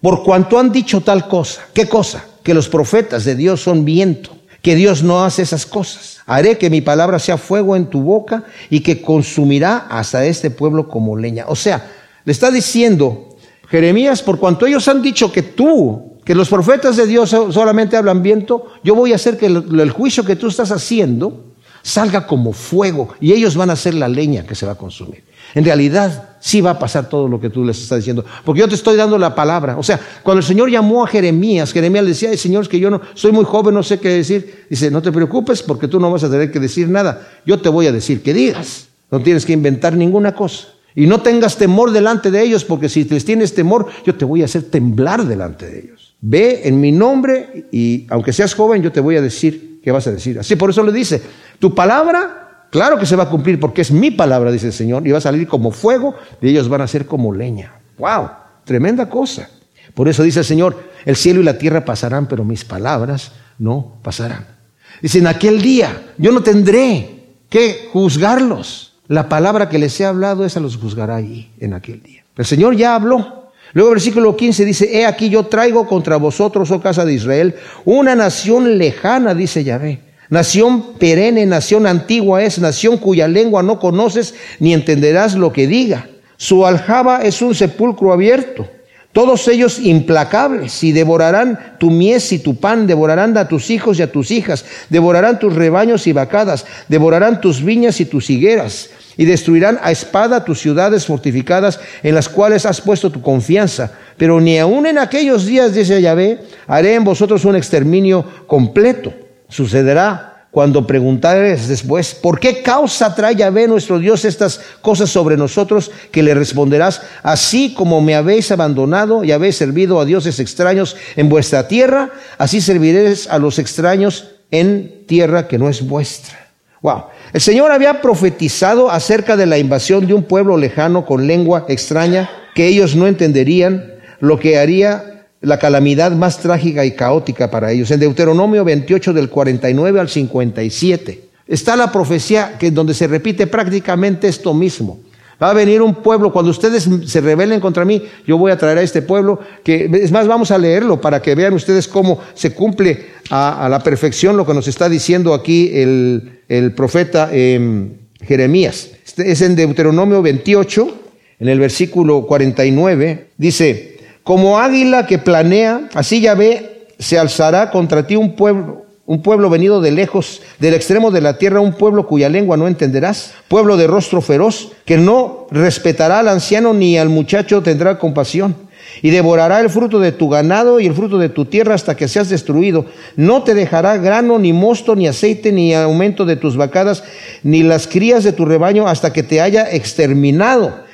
Por cuanto han dicho tal cosa. ¿Qué cosa? Que los profetas de Dios son viento. Que Dios no hace esas cosas. Haré que mi palabra sea fuego en tu boca y que consumirá hasta este pueblo como leña. O sea, le está diciendo Jeremías, por cuanto ellos han dicho que tú, que los profetas de Dios solamente hablan viento, yo voy a hacer que el juicio que tú estás haciendo salga como fuego y ellos van a ser la leña que se va a consumir. En realidad, sí va a pasar todo lo que tú les estás diciendo, porque yo te estoy dando la palabra. O sea, cuando el Señor llamó a Jeremías, Jeremías le decía, Ay, Señor, es que yo no soy muy joven, no sé qué decir. Dice, no te preocupes porque tú no vas a tener que decir nada. Yo te voy a decir que digas. No tienes que inventar ninguna cosa. Y no tengas temor delante de ellos, porque si les tienes temor, yo te voy a hacer temblar delante de ellos. Ve en mi nombre y aunque seas joven, yo te voy a decir qué vas a decir. Así por eso le dice, tu palabra, claro que se va a cumplir porque es mi palabra, dice el Señor, y va a salir como fuego y ellos van a ser como leña. ¡Wow! Tremenda cosa. Por eso dice el Señor, el cielo y la tierra pasarán, pero mis palabras no pasarán. Dice, en aquel día yo no tendré que juzgarlos. La palabra que les he hablado, esa los juzgará allí, en aquel día. El Señor ya habló. Luego versículo 15 dice, he aquí yo traigo contra vosotros, oh casa de Israel, una nación lejana, dice Yahvé Nación perenne, nación antigua es, nación cuya lengua no conoces ni entenderás lo que diga. Su aljaba es un sepulcro abierto. Todos ellos implacables y devorarán tu mies y tu pan, devorarán a tus hijos y a tus hijas, devorarán tus rebaños y vacadas, devorarán tus viñas y tus higueras, y destruirán a espada tus ciudades fortificadas en las cuales has puesto tu confianza. Pero ni aun en aquellos días, dice Yahvé, haré en vosotros un exterminio completo. Sucederá cuando preguntares después, ¿por qué causa trae Yahvé nuestro Dios estas cosas sobre nosotros? Que le responderás, así como me habéis abandonado y habéis servido a dioses extraños en vuestra tierra, así serviréis a los extraños en tierra que no es vuestra. Wow. El Señor había profetizado acerca de la invasión de un pueblo lejano con lengua extraña que ellos no entenderían, lo que haría la calamidad más trágica y caótica para ellos. En Deuteronomio 28 del 49 al 57 está la profecía que donde se repite prácticamente esto mismo. Va a venir un pueblo, cuando ustedes se rebelen contra mí, yo voy a traer a este pueblo, que es más, vamos a leerlo para que vean ustedes cómo se cumple a, la perfección lo que nos está diciendo aquí el, profeta em, Jeremías. Este es en Deuteronomio 28, en el versículo 49, dice, como águila que planea, así ya ve, se alzará contra ti un pueblo un pueblo venido de lejos, del extremo de la tierra, un pueblo cuya lengua no entenderás, pueblo de rostro feroz, que no respetará al anciano ni al muchacho tendrá compasión, y devorará el fruto de tu ganado y el fruto de tu tierra hasta que seas destruido. No te dejará grano, ni mosto, ni aceite, ni aumento de tus vacadas, ni las crías de tu rebaño hasta que te haya exterminado.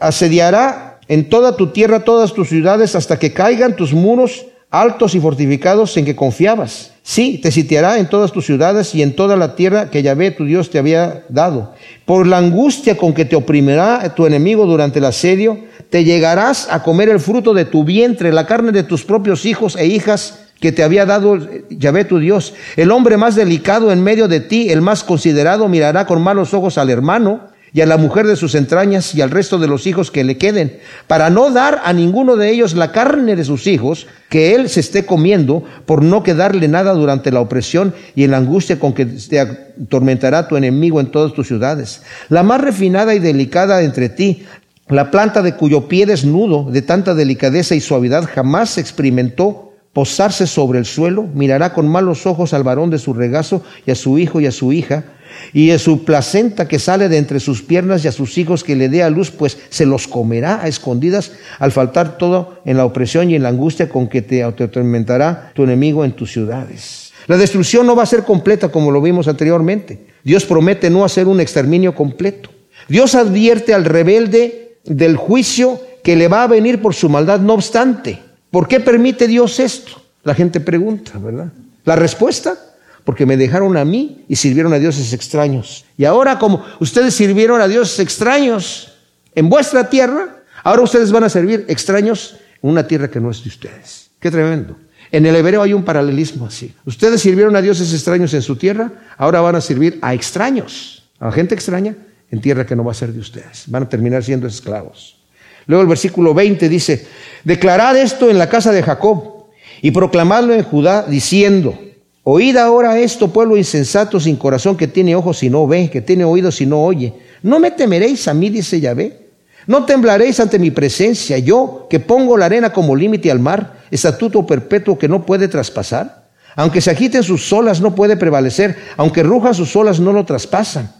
Asediará en toda tu tierra todas tus ciudades hasta que caigan tus muros altos y fortificados en que confiabas. Sí, te sitiará en todas tus ciudades y en toda la tierra que Yahvé tu Dios te había dado. Por la angustia con que te oprimirá tu enemigo durante el asedio, te llegarás a comer el fruto de tu vientre, la carne de tus propios hijos e hijas que te había dado Yahvé tu Dios. El hombre más delicado en medio de ti, el más considerado, mirará con malos ojos al hermano y a la mujer de sus entrañas y al resto de los hijos que le queden, para no dar a ninguno de ellos la carne de sus hijos que él se esté comiendo, por no quedarle nada durante la opresión y en la angustia con que te atormentará tu enemigo en todas tus ciudades. La más refinada y delicada entre ti, la planta de cuyo pie desnudo, de tanta delicadeza y suavidad, jamás experimentó posarse sobre el suelo, mirará con malos ojos al varón de su regazo y a su hijo y a su hija, y a su placenta que sale de entre sus piernas y a sus hijos que le dé a luz, pues se los comerá a escondidas al faltar todo en la opresión y en la angustia con que te atormentará tu enemigo en tus ciudades. La destrucción no va a ser completa como lo vimos anteriormente. Dios promete no hacer un exterminio completo. Dios advierte al rebelde del juicio que le va a venir por su maldad, no obstante. ¿Por qué permite Dios esto? La gente pregunta, ¿verdad? La respuesta, porque me dejaron a mí y sirvieron a dioses extraños. Y ahora como ustedes sirvieron a dioses extraños en vuestra tierra, ahora ustedes van a servir extraños en una tierra que no es de ustedes. Qué tremendo. En el hebreo hay un paralelismo así. Ustedes sirvieron a dioses extraños en su tierra, ahora van a servir a extraños, a gente extraña en tierra que no va a ser de ustedes. Van a terminar siendo esclavos. Luego el versículo 20 dice, declarad esto en la casa de Jacob y proclamadlo en Judá diciendo, Oíd ahora esto, pueblo insensato, sin corazón, que tiene ojos y no ve, que tiene oídos y no oye. ¿No me temeréis a mí, dice Yahvé? ¿No temblaréis ante mi presencia, yo que pongo la arena como límite al mar, estatuto perpetuo que no puede traspasar? Aunque se agiten sus olas, no puede prevalecer, aunque rujan sus olas, no lo traspasan.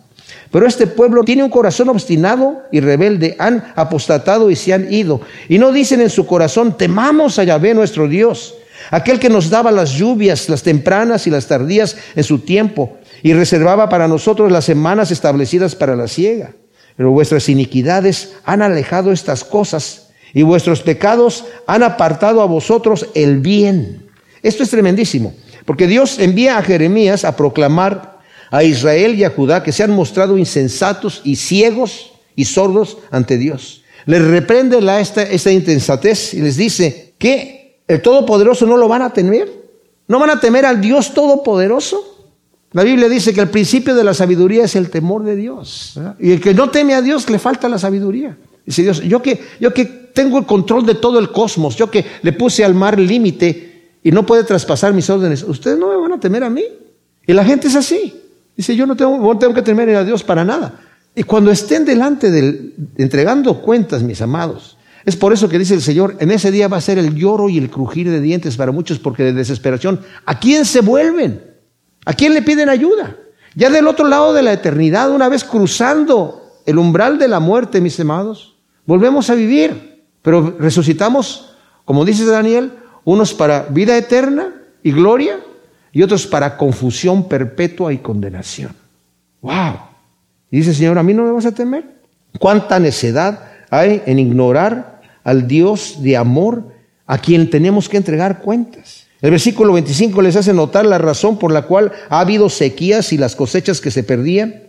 Pero este pueblo tiene un corazón obstinado y rebelde, han apostatado y se han ido, y no dicen en su corazón, temamos a Yahvé nuestro Dios aquel que nos daba las lluvias, las tempranas y las tardías en su tiempo, y reservaba para nosotros las semanas establecidas para la siega. Pero vuestras iniquidades han alejado estas cosas, y vuestros pecados han apartado a vosotros el bien. Esto es tremendísimo, porque Dios envía a Jeremías a proclamar a Israel y a Judá que se han mostrado insensatos y ciegos y sordos ante Dios. Les reprende la, esta, esta intensatez y les dice que el Todopoderoso no lo van a temer. No van a temer al Dios Todopoderoso. La Biblia dice que el principio de la sabiduría es el temor de Dios. Y el que no teme a Dios le falta la sabiduría. Dice Dios, yo que, yo que tengo el control de todo el cosmos, yo que le puse al mar límite y no puede traspasar mis órdenes, ustedes no me van a temer a mí. Y la gente es así. Dice, yo no tengo, no tengo que temer a Dios para nada. Y cuando estén delante del, entregando cuentas, mis amados, es por eso que dice el Señor, en ese día va a ser el lloro y el crujir de dientes para muchos porque de desesperación, ¿a quién se vuelven? ¿A quién le piden ayuda? Ya del otro lado de la eternidad, una vez cruzando el umbral de la muerte, mis amados, volvemos a vivir, pero resucitamos, como dice Daniel, unos para vida eterna y gloria y otros para confusión perpetua y condenación. ¡Wow! Y dice Señor, ¿a mí no me vas a temer? ¿Cuánta necedad hay en ignorar al Dios de amor a quien tenemos que entregar cuentas. El versículo 25 les hace notar la razón por la cual ha habido sequías y las cosechas que se perdían.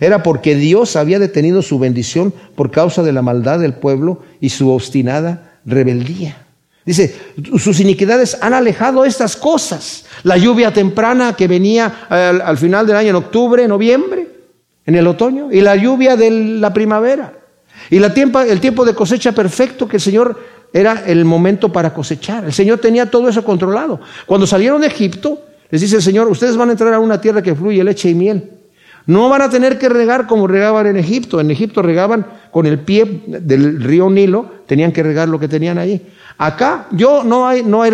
Era porque Dios había detenido su bendición por causa de la maldad del pueblo y su obstinada rebeldía. Dice, sus iniquidades han alejado estas cosas. La lluvia temprana que venía al, al final del año, en octubre, noviembre, en el otoño y la lluvia de la primavera y tiempo, el tiempo de cosecha perfecto que el Señor era el momento para cosechar. El Señor tenía todo eso controlado. Cuando salieron de Egipto, les dice el Señor, ustedes van a entrar a una tierra que fluye leche y miel. No van a tener que regar como regaban en Egipto. En Egipto regaban con el pie del río Nilo, tenían que regar lo que tenían ahí. Acá yo no hay, no hay,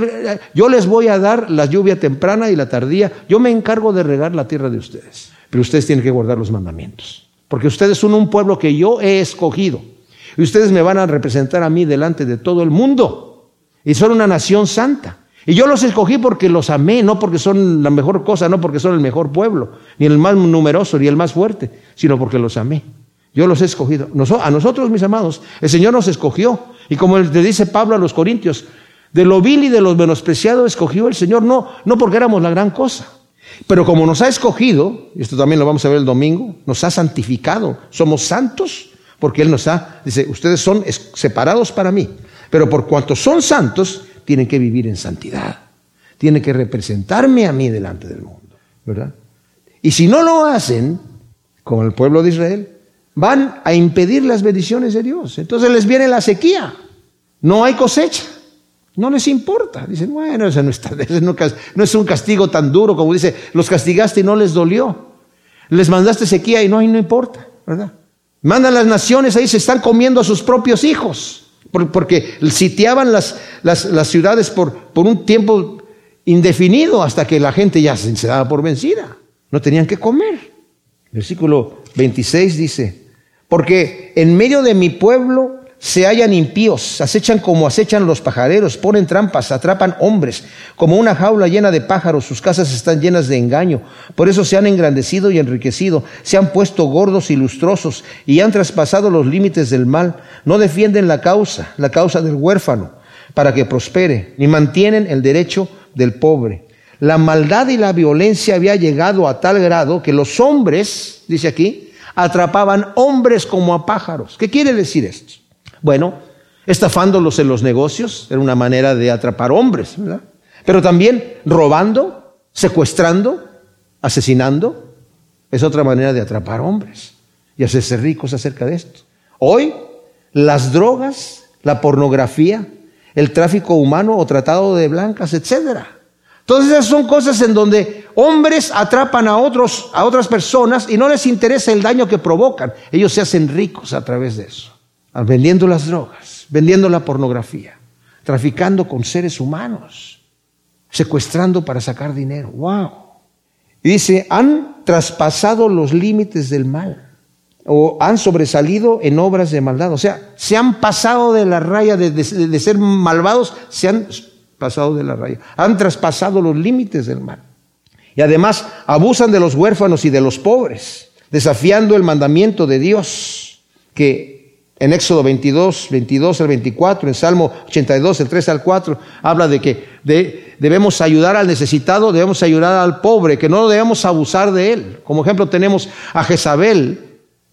yo les voy a dar la lluvia temprana y la tardía. Yo me encargo de regar la tierra de ustedes. Pero ustedes tienen que guardar los mandamientos. Porque ustedes son un pueblo que yo he escogido. Y ustedes me van a representar a mí delante de todo el mundo. Y son una nación santa. Y yo los escogí porque los amé, no porque son la mejor cosa, no porque son el mejor pueblo, ni el más numeroso, ni el más fuerte, sino porque los amé. Yo los he escogido. A nosotros, mis amados, el Señor nos escogió. Y como le dice Pablo a los Corintios, de lo vil y de lo menospreciado escogió el Señor, no, no porque éramos la gran cosa, pero como nos ha escogido, y esto también lo vamos a ver el domingo, nos ha santificado, somos santos porque Él nos ha, dice, ustedes son separados para mí, pero por cuanto son santos, tienen que vivir en santidad, tienen que representarme a mí delante del mundo, ¿verdad? Y si no lo hacen, como el pueblo de Israel, van a impedir las bendiciones de Dios. Entonces les viene la sequía, no hay cosecha. No les importa. Dicen, bueno, eso no, no, es un castigo tan duro como dice, los castigaste y no les dolió. Les mandaste sequía y no, y no importa, ¿verdad? Mandan las naciones ahí, se están comiendo a sus propios hijos, porque sitiaban las, las, ciudades por, por, un tiempo indefinido hasta que la gente ya se, se daba por vencida. No tenían que comer. Versículo 26 dice, porque en medio de mi pueblo se hallan impíos, acechan como acechan los pajareros, ponen trampas, atrapan hombres, como una jaula llena de pájaros, sus casas están llenas de engaño. Por eso se han engrandecido y enriquecido, se han puesto gordos y lustrosos y han traspasado los límites del mal. No defienden la causa, la causa del huérfano, para que prospere, ni mantienen el derecho del pobre. La maldad y la violencia había llegado a tal grado que los hombres, dice aquí, atrapaban hombres como a pájaros. ¿Qué quiere decir esto? Bueno, estafándolos en los negocios, era una manera de atrapar hombres, ¿verdad? Pero también robando, secuestrando, asesinando, es otra manera de atrapar hombres y hacerse ricos acerca de esto. Hoy, las drogas, la pornografía, el tráfico humano o tratado de blancas, etcétera. Todas esas son cosas en donde hombres atrapan a otros, a otras personas y no les interesa el daño que provocan. Ellos se hacen ricos a través de eso vendiendo las drogas, vendiendo la pornografía, traficando con seres humanos, secuestrando para sacar dinero. ¡Wow! Y dice, han traspasado los límites del mal o han sobresalido en obras de maldad. O sea, se han pasado de la raya de, de ser malvados, se han pasado de la raya. Han traspasado los límites del mal. Y además abusan de los huérfanos y de los pobres, desafiando el mandamiento de Dios, que en Éxodo 22, 22 al 24, en Salmo 82, el 3 al 4, habla de que debemos ayudar al necesitado, debemos ayudar al pobre, que no debemos abusar de él. Como ejemplo tenemos a Jezabel,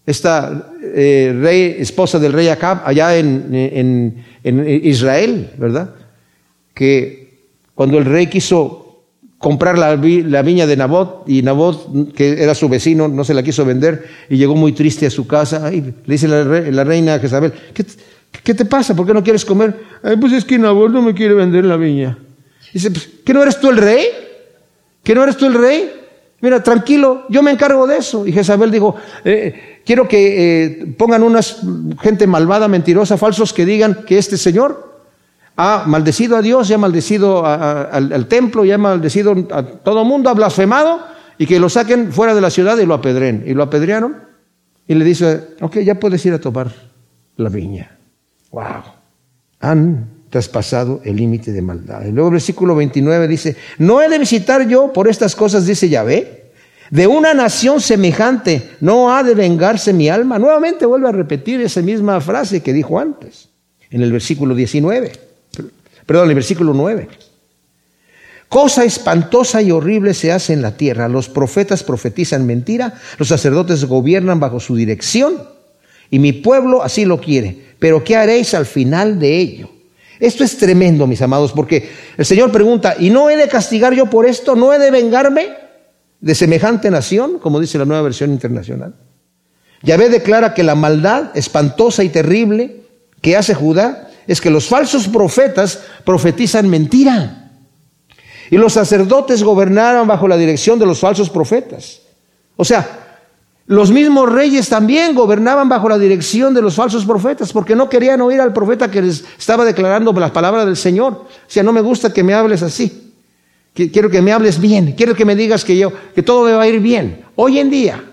esta eh, rey, esposa del rey Acab, allá en, en Israel, ¿verdad? Que cuando el rey quiso comprar la, viña de Nabot y Nabot, que era su vecino, no se la quiso vender y llegó muy triste a su casa. Y le dice la, la reina Jezabel, ¿qué, te pasa? ¿Por qué no quieres comer? pues es que Nabot no me quiere vender la viña. Dice, pues, ¿que no eres tú el rey? ¿Que no eres tú el rey? Mira, tranquilo, yo me encargo de eso. Y Jezabel dijo, eh, quiero que eh, pongan unas gente malvada, mentirosa, falsos que digan que este señor ha maldecido a Dios, ya ha maldecido al, templo, ya ha maldecido a todo mundo, ha blasfemado y que lo saquen fuera de la ciudad y lo apedren. Y lo apedrearon y le dice, ok, ya puedes ir a tomar la viña. Wow. Han traspasado el límite de maldad. Y luego el versículo 29 dice, no he de visitar yo por estas cosas, dice Yahvé. De una nación semejante no ha de vengarse mi alma. Nuevamente vuelve a repetir esa misma frase que dijo antes, en el versículo 19 perdón, el versículo 9. Cosa espantosa y horrible se hace en la tierra. Los profetas profetizan mentira, los sacerdotes gobiernan bajo su dirección y mi pueblo así lo quiere. Pero ¿qué haréis al final de ello? Esto es tremendo, mis amados, porque el Señor pregunta, ¿y no he de castigar yo por esto? ¿No he de vengarme de semejante nación? Como dice la nueva versión internacional. Yahvé declara que la maldad espantosa y terrible que hace Judá es que los falsos profetas profetizan mentira. Y los sacerdotes gobernaron bajo la dirección de los falsos profetas. O sea, los mismos reyes también gobernaban bajo la dirección de los falsos profetas, porque no querían oír al profeta que les estaba declarando las palabras del Señor. O sea, no me gusta que me hables así. Quiero que me hables bien. Quiero que me digas que yo, que todo me va a ir bien. Hoy en día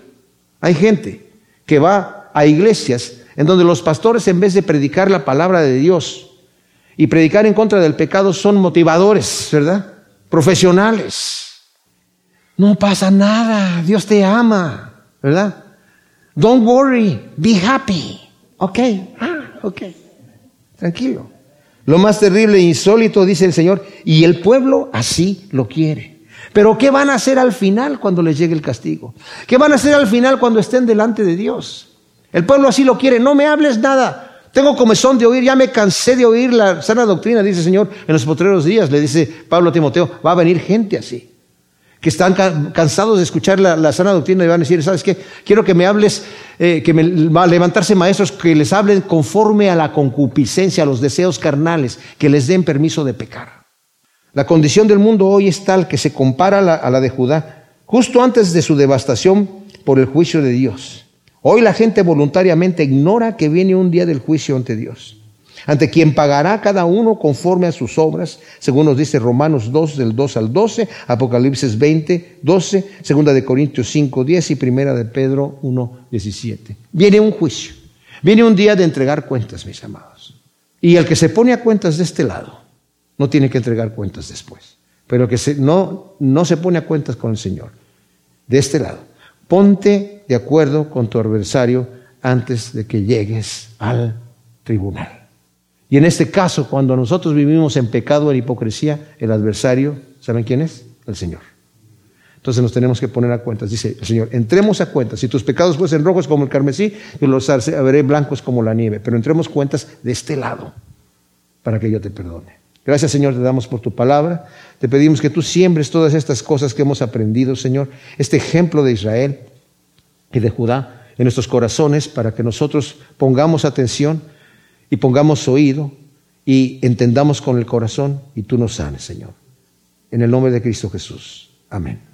hay gente que va a iglesias en donde los pastores, en vez de predicar la palabra de Dios y predicar en contra del pecado, son motivadores, ¿verdad? Profesionales. No pasa nada. Dios te ama. ¿verdad? Don't worry, be happy. Ok, ah, ok, tranquilo. Lo más terrible e insólito, dice el Señor, y el pueblo así lo quiere. Pero ¿qué van a hacer al final cuando les llegue el castigo? ¿Qué van a hacer al final cuando estén delante de Dios? El pueblo así lo quiere, no me hables nada. Tengo comezón de oír, ya me cansé de oír la sana doctrina, dice el Señor, en los potreros días, le dice Pablo a Timoteo, va a venir gente así que están cansados de escuchar la, sana doctrina y van a decir, ¿sabes qué? Quiero que me hables, eh, que me, va a levantarse maestros que les hablen conforme a la concupiscencia, a los deseos carnales, que les den permiso de pecar. La condición del mundo hoy es tal que se compara a la de Judá, justo antes de su devastación por el juicio de Dios. Hoy la gente voluntariamente ignora que viene un día del juicio ante Dios ante quien pagará cada uno conforme a sus obras, según nos dice Romanos 2 del 2 al 12, Apocalipsis 20, 12, segunda de Corintios 5, 10 y primera de Pedro 1, 17. Viene un juicio, viene un día de entregar cuentas, mis amados. Y el que se pone a cuentas de este lado, no tiene que entregar cuentas después. Pero el que se, no, no se pone a cuentas con el Señor, de este lado, ponte de acuerdo con tu adversario antes de que llegues al tribunal. Y en este caso, cuando nosotros vivimos en pecado, en hipocresía, el adversario, ¿saben quién es? El Señor. Entonces nos tenemos que poner a cuentas. Dice el Señor, entremos a cuentas. Si tus pecados fuesen rojos como el carmesí, yo los veré blancos como la nieve. Pero entremos cuentas de este lado para que yo te perdone. Gracias Señor, te damos por tu palabra. Te pedimos que tú siembres todas estas cosas que hemos aprendido, Señor. Este ejemplo de Israel y de Judá en nuestros corazones para que nosotros pongamos atención y pongamos oído y entendamos con el corazón y tú nos sanes, Señor. En el nombre de Cristo Jesús. Amén.